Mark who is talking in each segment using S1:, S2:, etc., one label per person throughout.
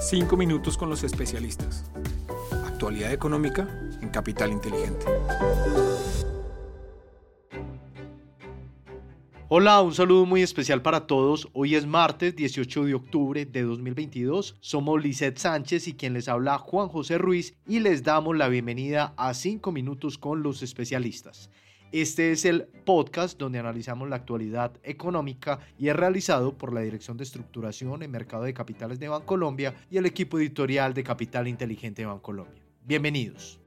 S1: Cinco minutos con los especialistas. Actualidad económica en Capital Inteligente.
S2: Hola, un saludo muy especial para todos. Hoy es martes 18 de octubre de 2022. Somos Lisette Sánchez y quien les habla Juan José Ruiz y les damos la bienvenida a 5 minutos con los especialistas. Este es el podcast donde analizamos la actualidad económica y es realizado por la Dirección de Estructuración en Mercado de Capitales de Bancolombia y el equipo editorial de Capital Inteligente de Bancolombia. Bienvenidos.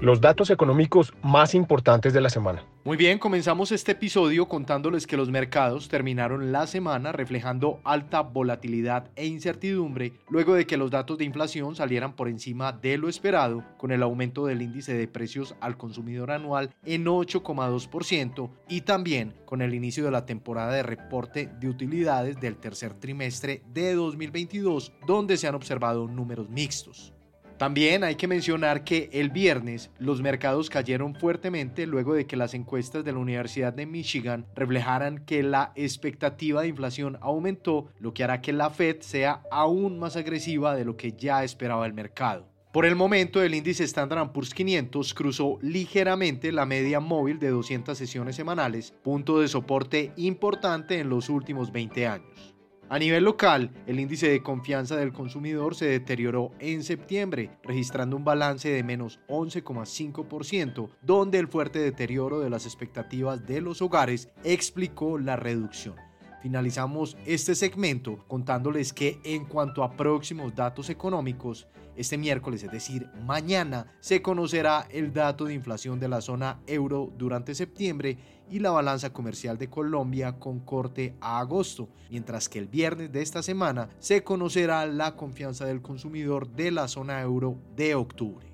S3: Los datos económicos más importantes de la semana.
S2: Muy bien, comenzamos este episodio contándoles que los mercados terminaron la semana reflejando alta volatilidad e incertidumbre luego de que los datos de inflación salieran por encima de lo esperado, con el aumento del índice de precios al consumidor anual en 8,2% y también con el inicio de la temporada de reporte de utilidades del tercer trimestre de 2022, donde se han observado números mixtos. También hay que mencionar que el viernes los mercados cayeron fuertemente luego de que las encuestas de la Universidad de Michigan reflejaran que la expectativa de inflación aumentó, lo que hará que la Fed sea aún más agresiva de lo que ya esperaba el mercado. Por el momento, el índice Standard Poor's 500 cruzó ligeramente la media móvil de 200 sesiones semanales, punto de soporte importante en los últimos 20 años. A nivel local, el índice de confianza del consumidor se deterioró en septiembre, registrando un balance de menos 11,5%, donde el fuerte deterioro de las expectativas de los hogares explicó la reducción. Finalizamos este segmento contándoles que en cuanto a próximos datos económicos, este miércoles, es decir, mañana, se conocerá el dato de inflación de la zona euro durante septiembre y la balanza comercial de Colombia con corte a agosto, mientras que el viernes de esta semana se conocerá la confianza del consumidor de la zona euro de octubre.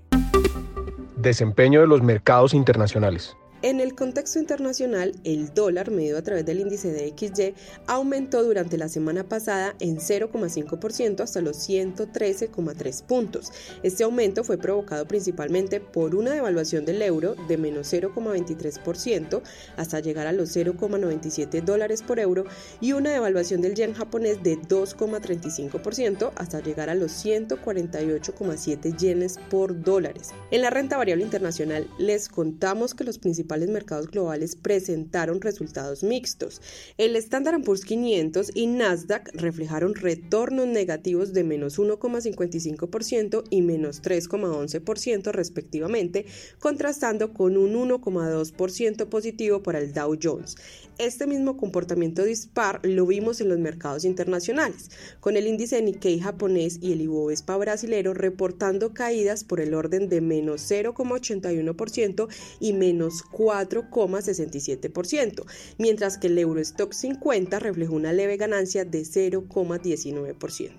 S3: Desempeño de los mercados internacionales.
S4: En el contexto internacional, el dólar medido a través del índice de XY aumentó durante la semana pasada en 0,5% hasta los 113,3 puntos. Este aumento fue provocado principalmente por una devaluación del euro de menos 0,23% hasta llegar a los 0,97 dólares por euro y una devaluación del yen japonés de 2,35% hasta llegar a los 148,7 yenes por dólares. En la renta variable internacional les contamos que los principales mercados globales presentaron resultados mixtos. El Standard Poor's 500 y Nasdaq reflejaron retornos negativos de menos 1,55% y menos 3,11% respectivamente, contrastando con un 1,2% positivo para el Dow Jones. Este mismo comportamiento dispar lo vimos en los mercados internacionales, con el índice Nikkei japonés y el Ibovespa brasilero reportando caídas por el orden de menos 0,81% y menos 4,67%, mientras que el Eurostock 50 reflejó una leve ganancia de 0,19%.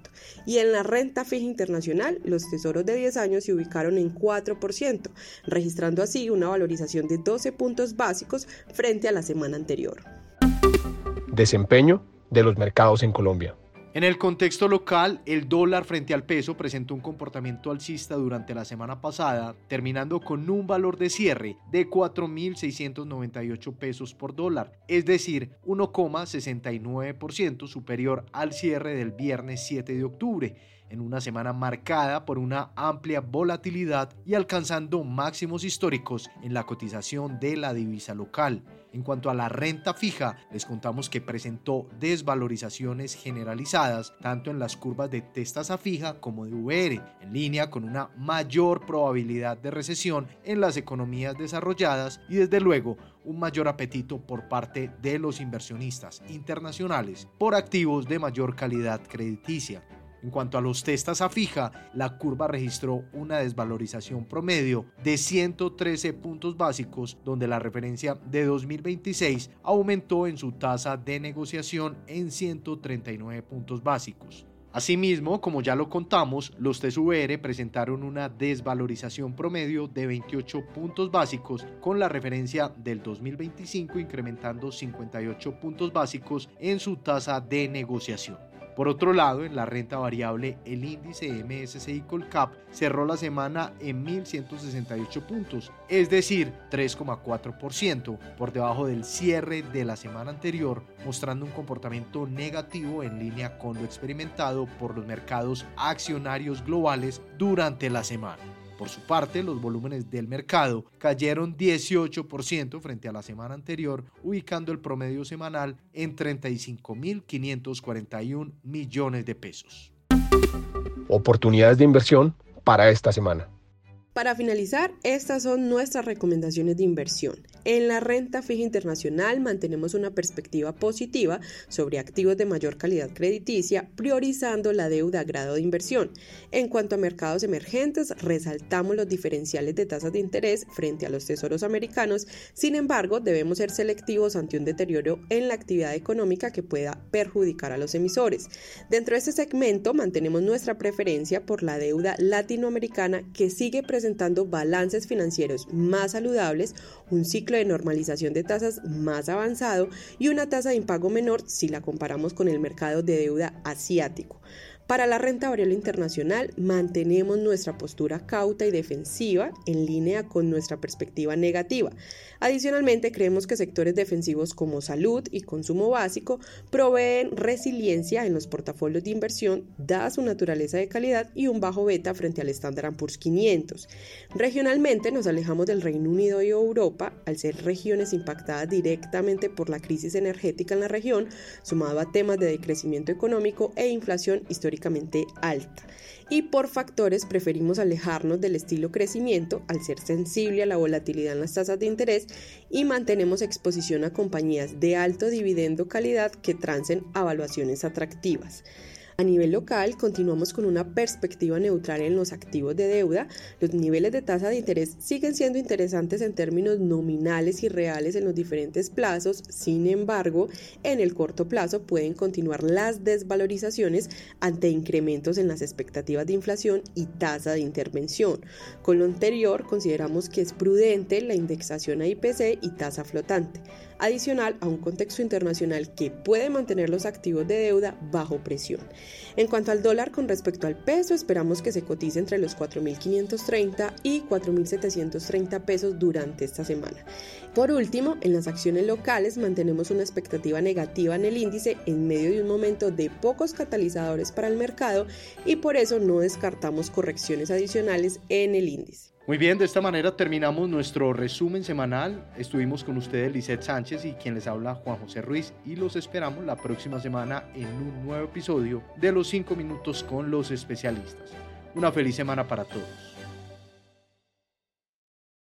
S4: Y en la renta fija internacional, los tesoros de 10 años se ubicaron en 4%, registrando así una valorización de 12 puntos básicos frente a la semana anterior.
S3: Desempeño de los mercados en Colombia.
S2: En el contexto local, el dólar frente al peso presentó un comportamiento alcista durante la semana pasada, terminando con un valor de cierre de 4.698 pesos por dólar, es decir, 1,69% superior al cierre del viernes 7 de octubre en una semana marcada por una amplia volatilidad y alcanzando máximos históricos en la cotización de la divisa local. En cuanto a la renta fija, les contamos que presentó desvalorizaciones generalizadas tanto en las curvas de tasa fija como de VR, en línea con una mayor probabilidad de recesión en las economías desarrolladas y desde luego un mayor apetito por parte de los inversionistas internacionales por activos de mayor calidad crediticia. En cuanto a los testas a fija, la curva registró una desvalorización promedio de 113 puntos básicos, donde la referencia de 2026 aumentó en su tasa de negociación en 139 puntos básicos. Asimismo, como ya lo contamos, los TSVR presentaron una desvalorización promedio de 28 puntos básicos con la referencia del 2025 incrementando 58 puntos básicos en su tasa de negociación. Por otro lado, en la renta variable, el índice MSCI Colcap cerró la semana en 1.168 puntos, es decir, 3,4%, por debajo del cierre de la semana anterior, mostrando un comportamiento negativo en línea con lo experimentado por los mercados accionarios globales durante la semana. Por su parte, los volúmenes del mercado cayeron 18% frente a la semana anterior, ubicando el promedio semanal en 35.541 millones de pesos.
S3: Oportunidades de inversión para esta semana.
S4: Para finalizar, estas son nuestras recomendaciones de inversión. En la renta fija internacional mantenemos una perspectiva positiva sobre activos de mayor calidad crediticia, priorizando la deuda a grado de inversión. En cuanto a mercados emergentes, resaltamos los diferenciales de tasas de interés frente a los tesoros americanos, sin embargo, debemos ser selectivos ante un deterioro en la actividad económica que pueda perjudicar a los emisores. Dentro de este segmento mantenemos nuestra preferencia por la deuda latinoamericana que sigue presentando balances financieros más saludables, un ciclo de normalización de tasas más avanzado y una tasa de impago menor si la comparamos con el mercado de deuda asiático. Para la renta variable internacional mantenemos nuestra postura cauta y defensiva en línea con nuestra perspectiva negativa. Adicionalmente, creemos que sectores defensivos como salud y consumo básico proveen resiliencia en los portafolios de inversión dada su naturaleza de calidad y un bajo beta frente al Standard Poor's 500. Regionalmente nos alejamos del Reino Unido y Europa al ser regiones impactadas directamente por la crisis energética en la región, sumado a temas de decrecimiento económico e inflación histórica alta. Y por factores preferimos alejarnos del estilo crecimiento al ser sensible a la volatilidad en las tasas de interés y mantenemos exposición a compañías de alto dividendo calidad que trancen evaluaciones atractivas. A nivel local, continuamos con una perspectiva neutral en los activos de deuda. Los niveles de tasa de interés siguen siendo interesantes en términos nominales y reales en los diferentes plazos. Sin embargo, en el corto plazo pueden continuar las desvalorizaciones ante incrementos en las expectativas de inflación y tasa de intervención. Con lo anterior, consideramos que es prudente la indexación a IPC y tasa flotante adicional a un contexto internacional que puede mantener los activos de deuda bajo presión. En cuanto al dólar con respecto al peso, esperamos que se cotice entre los 4.530 y 4.730 pesos durante esta semana. Por último, en las acciones locales mantenemos una expectativa negativa en el índice en medio de un momento de pocos catalizadores para el mercado y por eso no descartamos correcciones adicionales en el índice.
S2: Muy bien, de esta manera terminamos nuestro resumen semanal. Estuvimos con ustedes Lizeth Sánchez y quien les habla Juan José Ruiz y los esperamos la próxima semana en un nuevo episodio de los 5 minutos con los especialistas. Una feliz semana para todos.